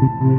Yeah.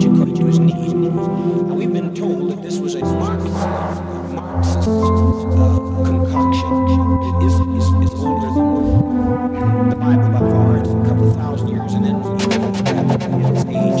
teacher come to his knees. Now, we've been told that this was a Marxist, Marxist uh, concoction. It is, is, is older than the Bible by far. It's a couple thousand years, and then its age.